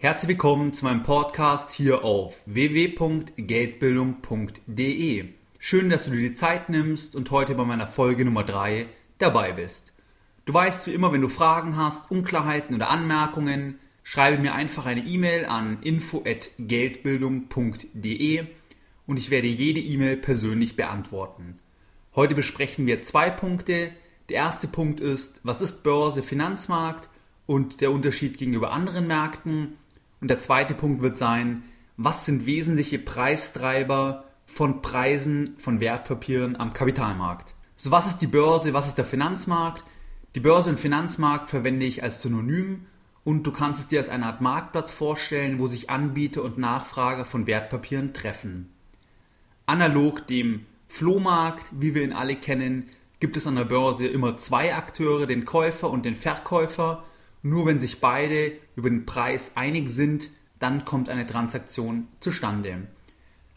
Herzlich willkommen zu meinem Podcast hier auf www.geldbildung.de. Schön, dass du dir die Zeit nimmst und heute bei meiner Folge Nummer 3 dabei bist. Du weißt wie immer, wenn du Fragen hast, Unklarheiten oder Anmerkungen, schreibe mir einfach eine E-Mail an info@geldbildung.de und ich werde jede E-Mail persönlich beantworten. Heute besprechen wir zwei Punkte. Der erste Punkt ist, was ist Börse, Finanzmarkt und der Unterschied gegenüber anderen Märkten und der zweite Punkt wird sein, was sind wesentliche Preistreiber von Preisen von Wertpapieren am Kapitalmarkt? So, was ist die Börse, was ist der Finanzmarkt? Die Börse und Finanzmarkt verwende ich als Synonym und du kannst es dir als eine Art Marktplatz vorstellen, wo sich Anbieter und Nachfrager von Wertpapieren treffen. Analog dem Flohmarkt, wie wir ihn alle kennen, gibt es an der Börse immer zwei Akteure, den Käufer und den Verkäufer nur wenn sich beide über den Preis einig sind, dann kommt eine Transaktion zustande.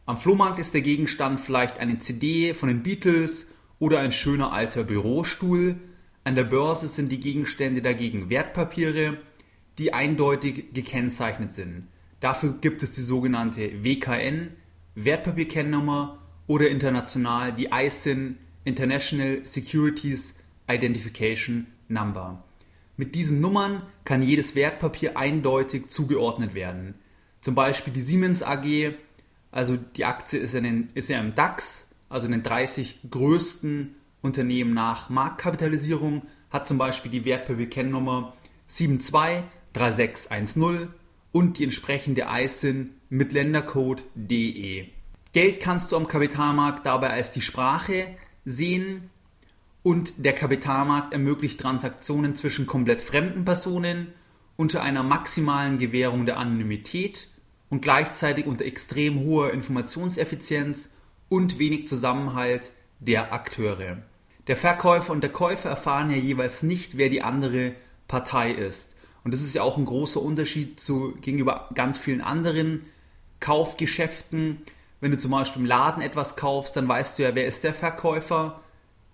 Am Flohmarkt ist der Gegenstand vielleicht eine CD von den Beatles oder ein schöner alter Bürostuhl. An der Börse sind die Gegenstände dagegen Wertpapiere, die eindeutig gekennzeichnet sind. Dafür gibt es die sogenannte WKN, Wertpapierkennnummer oder international die ISIN, International Securities Identification Number. Mit diesen Nummern kann jedes Wertpapier eindeutig zugeordnet werden. Zum Beispiel die Siemens AG, also die Aktie ist, in ist ja im DAX, also in den 30 größten Unternehmen nach Marktkapitalisierung, hat zum Beispiel die Wertpapierkennnummer 723610 und die entsprechende ISIN mit Ländercode DE. Geld kannst du am Kapitalmarkt dabei als die Sprache sehen, und der Kapitalmarkt ermöglicht Transaktionen zwischen komplett fremden Personen unter einer maximalen Gewährung der Anonymität und gleichzeitig unter extrem hoher Informationseffizienz und wenig Zusammenhalt der Akteure. Der Verkäufer und der Käufer erfahren ja jeweils nicht, wer die andere Partei ist. Und das ist ja auch ein großer Unterschied zu, gegenüber ganz vielen anderen Kaufgeschäften. Wenn du zum Beispiel im Laden etwas kaufst, dann weißt du ja, wer ist der Verkäufer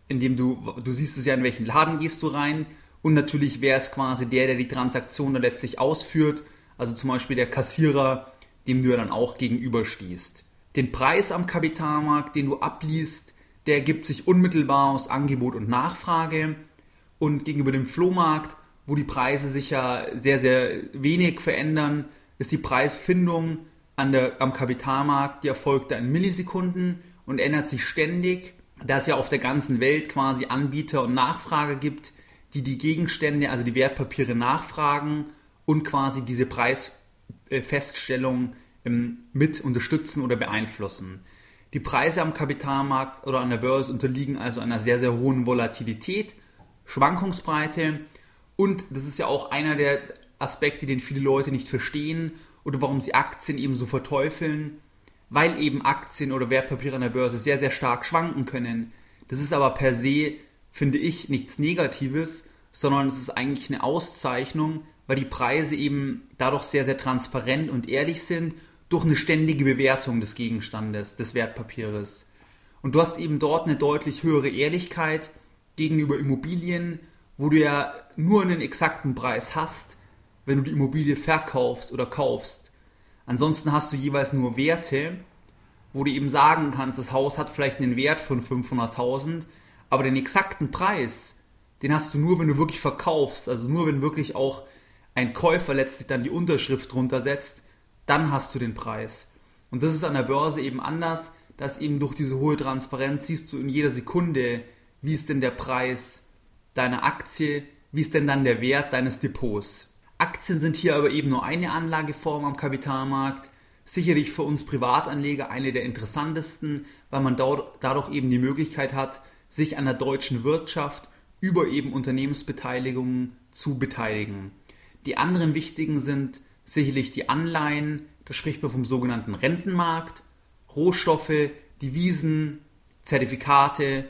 indem du, du siehst es ja, in welchen Laden gehst du rein. Und natürlich wer ist quasi der, der die Transaktion dann letztlich ausführt, also zum Beispiel der Kassierer, dem du ja dann auch gegenüberstehst. Den Preis am Kapitalmarkt, den du abliest, der ergibt sich unmittelbar aus Angebot und Nachfrage. Und gegenüber dem Flohmarkt, wo die Preise sich ja sehr, sehr wenig verändern, ist die Preisfindung an der, am Kapitalmarkt, die erfolgt da in Millisekunden und ändert sich ständig da es ja auf der ganzen Welt quasi Anbieter und Nachfrager gibt, die die Gegenstände, also die Wertpapiere nachfragen und quasi diese Preisfeststellung ähm, mit unterstützen oder beeinflussen. Die Preise am Kapitalmarkt oder an der Börse unterliegen also einer sehr, sehr hohen Volatilität, Schwankungsbreite und das ist ja auch einer der Aspekte, den viele Leute nicht verstehen oder warum sie Aktien eben so verteufeln weil eben Aktien oder Wertpapiere an der Börse sehr, sehr stark schwanken können. Das ist aber per se, finde ich, nichts Negatives, sondern es ist eigentlich eine Auszeichnung, weil die Preise eben dadurch sehr, sehr transparent und ehrlich sind durch eine ständige Bewertung des Gegenstandes, des Wertpapieres. Und du hast eben dort eine deutlich höhere Ehrlichkeit gegenüber Immobilien, wo du ja nur einen exakten Preis hast, wenn du die Immobilie verkaufst oder kaufst. Ansonsten hast du jeweils nur Werte, wo du eben sagen kannst, das Haus hat vielleicht einen Wert von 500.000, aber den exakten Preis, den hast du nur, wenn du wirklich verkaufst, also nur wenn wirklich auch ein Käufer letztlich dann die Unterschrift drunter setzt, dann hast du den Preis. Und das ist an der Börse eben anders, dass eben durch diese hohe Transparenz siehst du in jeder Sekunde, wie ist denn der Preis deiner Aktie, wie ist denn dann der Wert deines Depots. Aktien sind hier aber eben nur eine Anlageform am Kapitalmarkt. Sicherlich für uns Privatanleger eine der interessantesten, weil man dadurch eben die Möglichkeit hat, sich an der deutschen Wirtschaft über eben Unternehmensbeteiligungen zu beteiligen. Die anderen wichtigen sind sicherlich die Anleihen, Da spricht man vom sogenannten Rentenmarkt, Rohstoffe, Devisen, Zertifikate,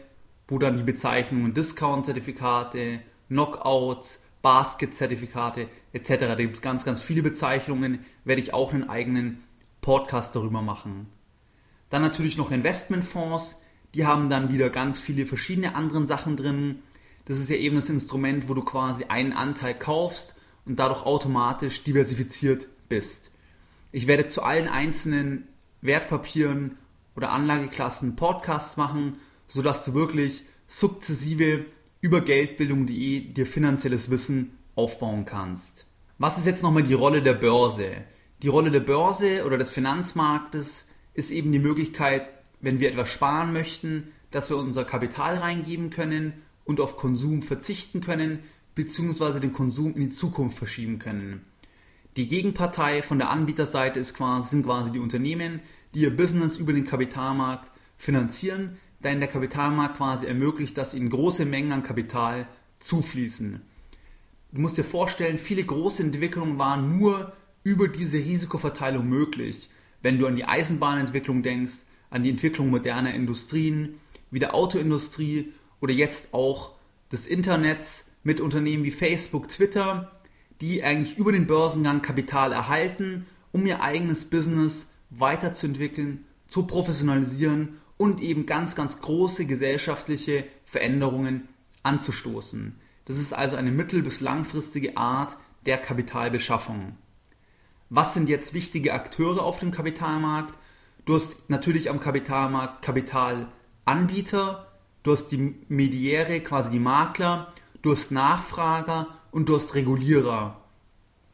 wo dann die Bezeichnungen Discount-Zertifikate, Knockouts, Basket-Zertifikate etc. Da gibt es ganz, ganz viele Bezeichnungen, werde ich auch einen eigenen Podcast darüber machen. Dann natürlich noch Investmentfonds, die haben dann wieder ganz viele verschiedene andere Sachen drin. Das ist ja eben das Instrument, wo du quasi einen Anteil kaufst und dadurch automatisch diversifiziert bist. Ich werde zu allen einzelnen Wertpapieren oder Anlageklassen Podcasts machen, sodass du wirklich sukzessive über Geldbildung.de dir finanzielles Wissen aufbauen kannst. Was ist jetzt nochmal die Rolle der Börse? Die Rolle der Börse oder des Finanzmarktes ist eben die Möglichkeit, wenn wir etwas sparen möchten, dass wir unser Kapital reingeben können und auf Konsum verzichten können, beziehungsweise den Konsum in die Zukunft verschieben können. Die Gegenpartei von der Anbieterseite ist quasi, sind quasi die Unternehmen, die ihr Business über den Kapitalmarkt finanzieren, ihnen der Kapitalmarkt quasi ermöglicht, dass ihnen große Mengen an Kapital zufließen. Du musst dir vorstellen, viele große Entwicklungen waren nur über diese Risikoverteilung möglich. Wenn du an die Eisenbahnentwicklung denkst, an die Entwicklung moderner Industrien, wie der Autoindustrie oder jetzt auch des Internets mit Unternehmen wie Facebook, Twitter, die eigentlich über den Börsengang Kapital erhalten, um ihr eigenes Business weiterzuentwickeln, zu professionalisieren und eben ganz, ganz große gesellschaftliche Veränderungen anzustoßen. Das ist also eine mittel- bis langfristige Art der Kapitalbeschaffung. Was sind jetzt wichtige Akteure auf dem Kapitalmarkt? Du hast natürlich am Kapitalmarkt Kapitalanbieter, du hast die Mediäre, quasi die Makler, du hast Nachfrager und du hast Regulierer.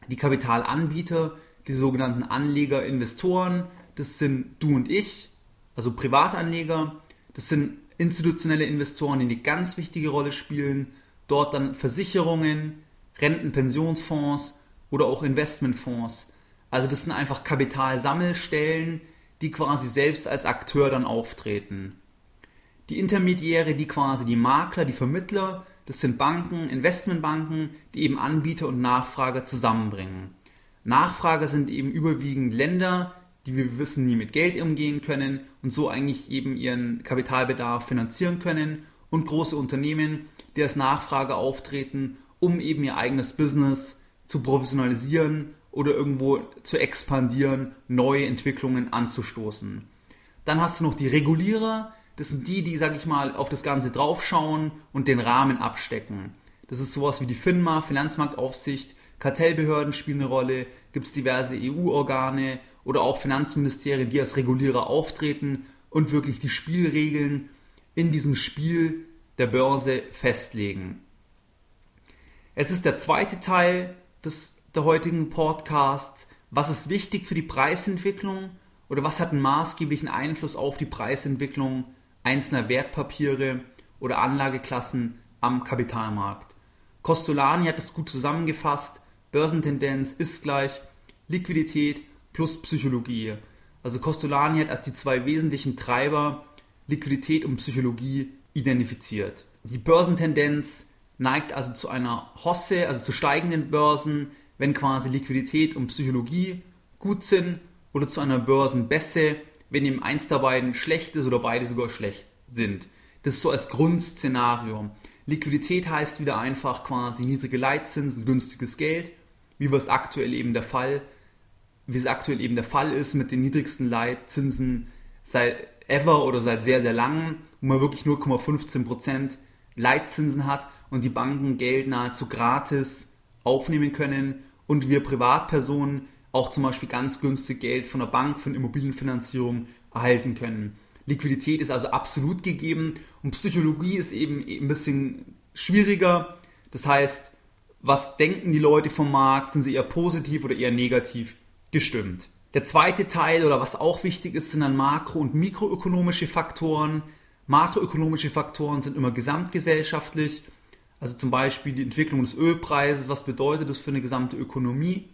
Die Kapitalanbieter, die sogenannten Anleger, Investoren, das sind du und ich, also Privatanleger, das sind institutionelle Investoren, die eine ganz wichtige Rolle spielen, dort dann Versicherungen, Rentenpensionsfonds oder auch Investmentfonds. Also das sind einfach Kapitalsammelstellen, die quasi selbst als Akteur dann auftreten. Die Intermediäre, die quasi die Makler, die Vermittler, das sind Banken, Investmentbanken, die eben Anbieter und Nachfrager zusammenbringen. Nachfrager sind eben überwiegend Länder, die wir wissen, nie mit Geld umgehen können und so eigentlich eben ihren Kapitalbedarf finanzieren können. Und große Unternehmen, die als Nachfrager auftreten, um eben ihr eigenes Business zu professionalisieren oder irgendwo zu expandieren, neue Entwicklungen anzustoßen. Dann hast du noch die Regulierer, das sind die, die, sag ich mal, auf das Ganze draufschauen und den Rahmen abstecken. Das ist sowas wie die FINMA, Finanzmarktaufsicht, Kartellbehörden spielen eine Rolle, gibt es diverse EU-Organe oder auch Finanzministerien, die als Regulierer auftreten und wirklich die Spielregeln in diesem Spiel der Börse festlegen. Jetzt ist der zweite Teil des, der heutigen Podcasts. Was ist wichtig für die Preisentwicklung oder was hat einen maßgeblichen Einfluss auf die Preisentwicklung einzelner Wertpapiere oder Anlageklassen am Kapitalmarkt? Costolani hat es gut zusammengefasst. Börsentendenz ist gleich Liquidität plus Psychologie. Also Costolani hat als die zwei wesentlichen Treiber Liquidität und Psychologie identifiziert. Die Börsentendenz neigt also zu einer Hosse, also zu steigenden Börsen, wenn quasi Liquidität und Psychologie gut sind oder zu einer Börsenbässe, wenn eben eins der beiden schlecht ist oder beide sogar schlecht sind. Das ist so als Grundszenario. Liquidität heißt wieder einfach quasi niedrige Leitzinsen, günstiges Geld, wie es aktuell eben der Fall wie es aktuell eben der Fall ist mit den niedrigsten Leitzinsen seit ever oder seit sehr, sehr langem, wo man wirklich 0,15% Leitzinsen hat und die Banken Geld nahezu gratis aufnehmen können und wir Privatpersonen auch zum Beispiel ganz günstig Geld von der Bank, von Immobilienfinanzierung erhalten können. Liquidität ist also absolut gegeben und Psychologie ist eben ein bisschen schwieriger. Das heißt, was denken die Leute vom Markt? Sind sie eher positiv oder eher negativ? Gestimmt. Der zweite Teil oder was auch wichtig ist, sind dann makro- und mikroökonomische Faktoren. Makroökonomische Faktoren sind immer gesamtgesellschaftlich, also zum Beispiel die Entwicklung des Ölpreises, was bedeutet das für eine gesamte Ökonomie.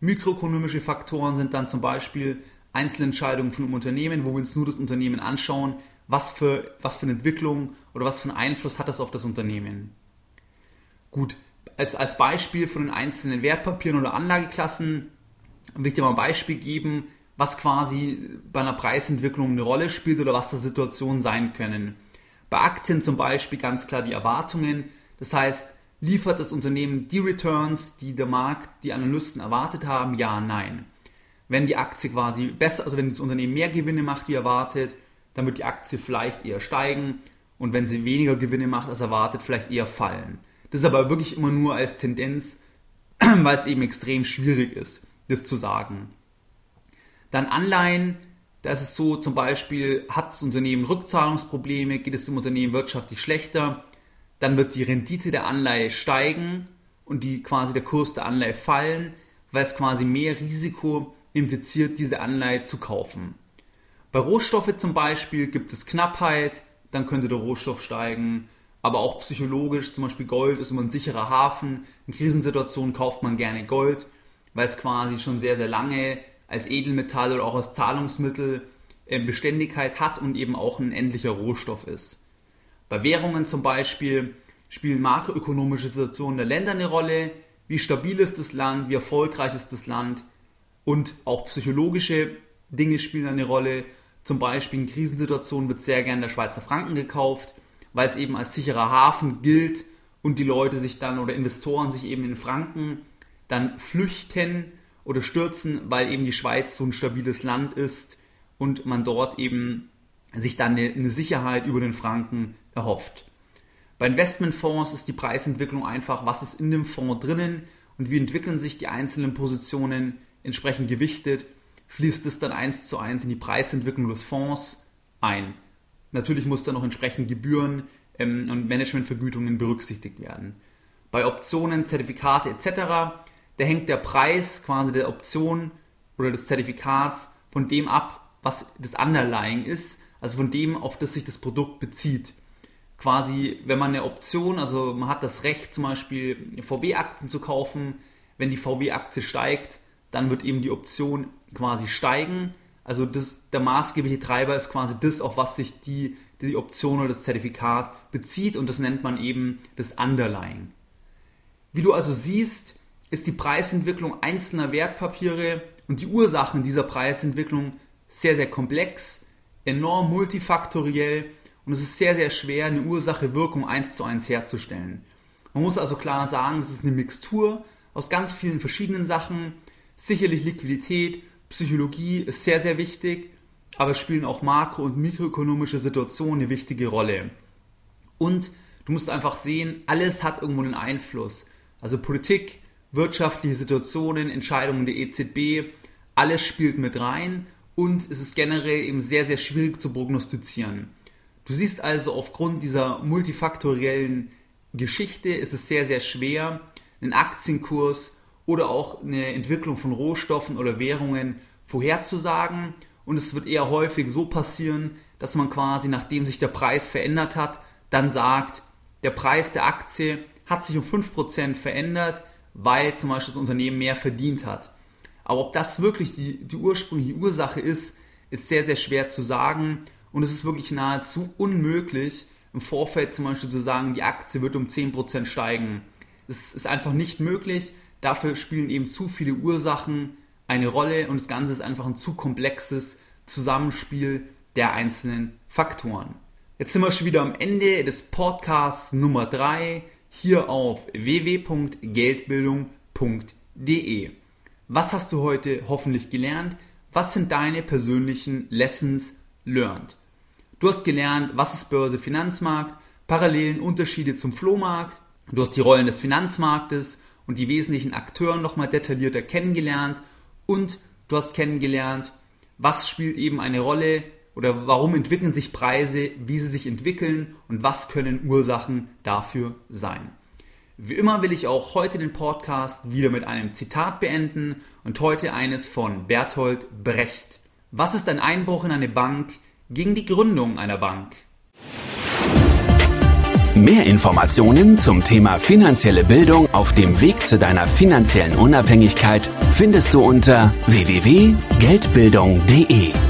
Mikroökonomische Faktoren sind dann zum Beispiel Einzelentscheidungen von einem Unternehmen, wo wir uns nur das Unternehmen anschauen, was für, was für eine Entwicklung oder was für einen Einfluss hat das auf das Unternehmen. Gut, als, als Beispiel von den einzelnen Wertpapieren oder Anlageklassen will ich dir mal ein Beispiel geben, was quasi bei einer Preisentwicklung eine Rolle spielt oder was da Situationen sein können. Bei Aktien zum Beispiel ganz klar die Erwartungen. Das heißt, liefert das Unternehmen die Returns, die der Markt, die Analysten erwartet haben? Ja, nein. Wenn die Aktie quasi besser, also wenn das Unternehmen mehr Gewinne macht, wie erwartet, dann wird die Aktie vielleicht eher steigen und wenn sie weniger Gewinne macht als erwartet, vielleicht eher fallen. Das ist aber wirklich immer nur als Tendenz, weil es eben extrem schwierig ist, das zu sagen. Dann Anleihen, da ist es so, zum Beispiel hat das Unternehmen Rückzahlungsprobleme, geht es dem Unternehmen wirtschaftlich schlechter, dann wird die Rendite der Anleihe steigen und die quasi der Kurs der Anleihe fallen, weil es quasi mehr Risiko impliziert, diese Anleihe zu kaufen. Bei Rohstoffe zum Beispiel gibt es Knappheit, dann könnte der Rohstoff steigen, aber auch psychologisch, zum Beispiel Gold ist immer ein sicherer Hafen. In Krisensituationen kauft man gerne Gold, weil es quasi schon sehr, sehr lange als Edelmetall oder auch als Zahlungsmittel äh, Beständigkeit hat und eben auch ein endlicher Rohstoff ist. Bei Währungen zum Beispiel spielen makroökonomische Situationen der Länder eine Rolle. Wie stabil ist das Land, wie erfolgreich ist das Land und auch psychologische Dinge spielen eine Rolle. Zum Beispiel in Krisensituationen wird sehr gerne der Schweizer Franken gekauft, weil es eben als sicherer Hafen gilt und die Leute sich dann oder Investoren sich eben in Franken dann flüchten oder stürzen, weil eben die Schweiz so ein stabiles Land ist und man dort eben sich dann eine, Sicherheit über den Franken erhofft. Bei Investmentfonds ist die Preisentwicklung einfach, was ist in dem Fonds drinnen und wie entwickeln sich die einzelnen Positionen entsprechend gewichtet, fließt es dann eins zu eins in die Preisentwicklung des Fonds ein. Natürlich muss dann noch entsprechend Gebühren ähm, und Managementvergütungen berücksichtigt werden. Bei Optionen, Zertifikate etc da hängt der Preis quasi der Option oder des Zertifikats von dem ab, was das Underlying ist, also von dem, auf das sich das Produkt bezieht. Quasi, wenn man eine Option, also man hat das Recht zum Beispiel VW-Aktien zu kaufen, wenn die VW-Aktie steigt, dann wird eben die Option quasi steigen. Also das, der maßgebliche Treiber ist quasi das, auf was sich die, die Option oder das Zertifikat bezieht und das nennt man eben das Underlying. Wie du also siehst, ist die Preisentwicklung einzelner Wertpapiere und die Ursachen dieser Preisentwicklung sehr, sehr komplex, enorm multifaktoriell und es ist sehr, sehr schwer, eine Ursache-Wirkung eins zu eins herzustellen. Man muss also klar sagen, es ist eine Mixtur aus ganz vielen verschiedenen Sachen. Sicherlich Liquidität, Psychologie ist sehr, sehr wichtig, aber spielen auch makro- und mikroökonomische Situationen eine wichtige Rolle. Und du musst einfach sehen, alles hat irgendwo einen Einfluss. Also Politik, wirtschaftliche Situationen, Entscheidungen der EZB, alles spielt mit rein und es ist generell eben sehr, sehr schwierig zu prognostizieren. Du siehst also aufgrund dieser multifaktoriellen Geschichte ist es sehr, sehr schwer, einen Aktienkurs oder auch eine Entwicklung von Rohstoffen oder Währungen vorherzusagen. Und es wird eher häufig so passieren, dass man quasi, nachdem sich der Preis verändert hat, dann sagt, der Preis der Aktie hat sich um 5% verändert, weil zum Beispiel das Unternehmen mehr verdient hat. Aber ob das wirklich die, die ursprüngliche Ursache ist, ist sehr, sehr schwer zu sagen. Und es ist wirklich nahezu unmöglich, im Vorfeld zum Beispiel zu sagen, die Aktie wird um 10% steigen. Es ist einfach nicht möglich. Dafür spielen eben zu viele Ursachen eine Rolle und das Ganze ist einfach ein zu komplexes Zusammenspiel der einzelnen Faktoren. Jetzt sind wir schon wieder am Ende des Podcasts Nummer 3 hier auf www.geldbildung.de. Was hast du heute hoffentlich gelernt? Was sind deine persönlichen Lessons learned? Du hast gelernt, was ist Börse, Finanzmarkt, Parallelen, Unterschiede zum Flohmarkt. Du hast die Rollen des Finanzmarktes und die wesentlichen Akteure nochmal detaillierter kennengelernt und du hast kennengelernt, was spielt eben eine Rolle oder warum entwickeln sich Preise, wie sie sich entwickeln und was können Ursachen dafür sein. Wie immer will ich auch heute den Podcast wieder mit einem Zitat beenden und heute eines von Bertolt Brecht. Was ist ein Einbruch in eine Bank gegen die Gründung einer Bank? Mehr Informationen zum Thema finanzielle Bildung auf dem Weg zu deiner finanziellen Unabhängigkeit findest du unter www.geldbildung.de.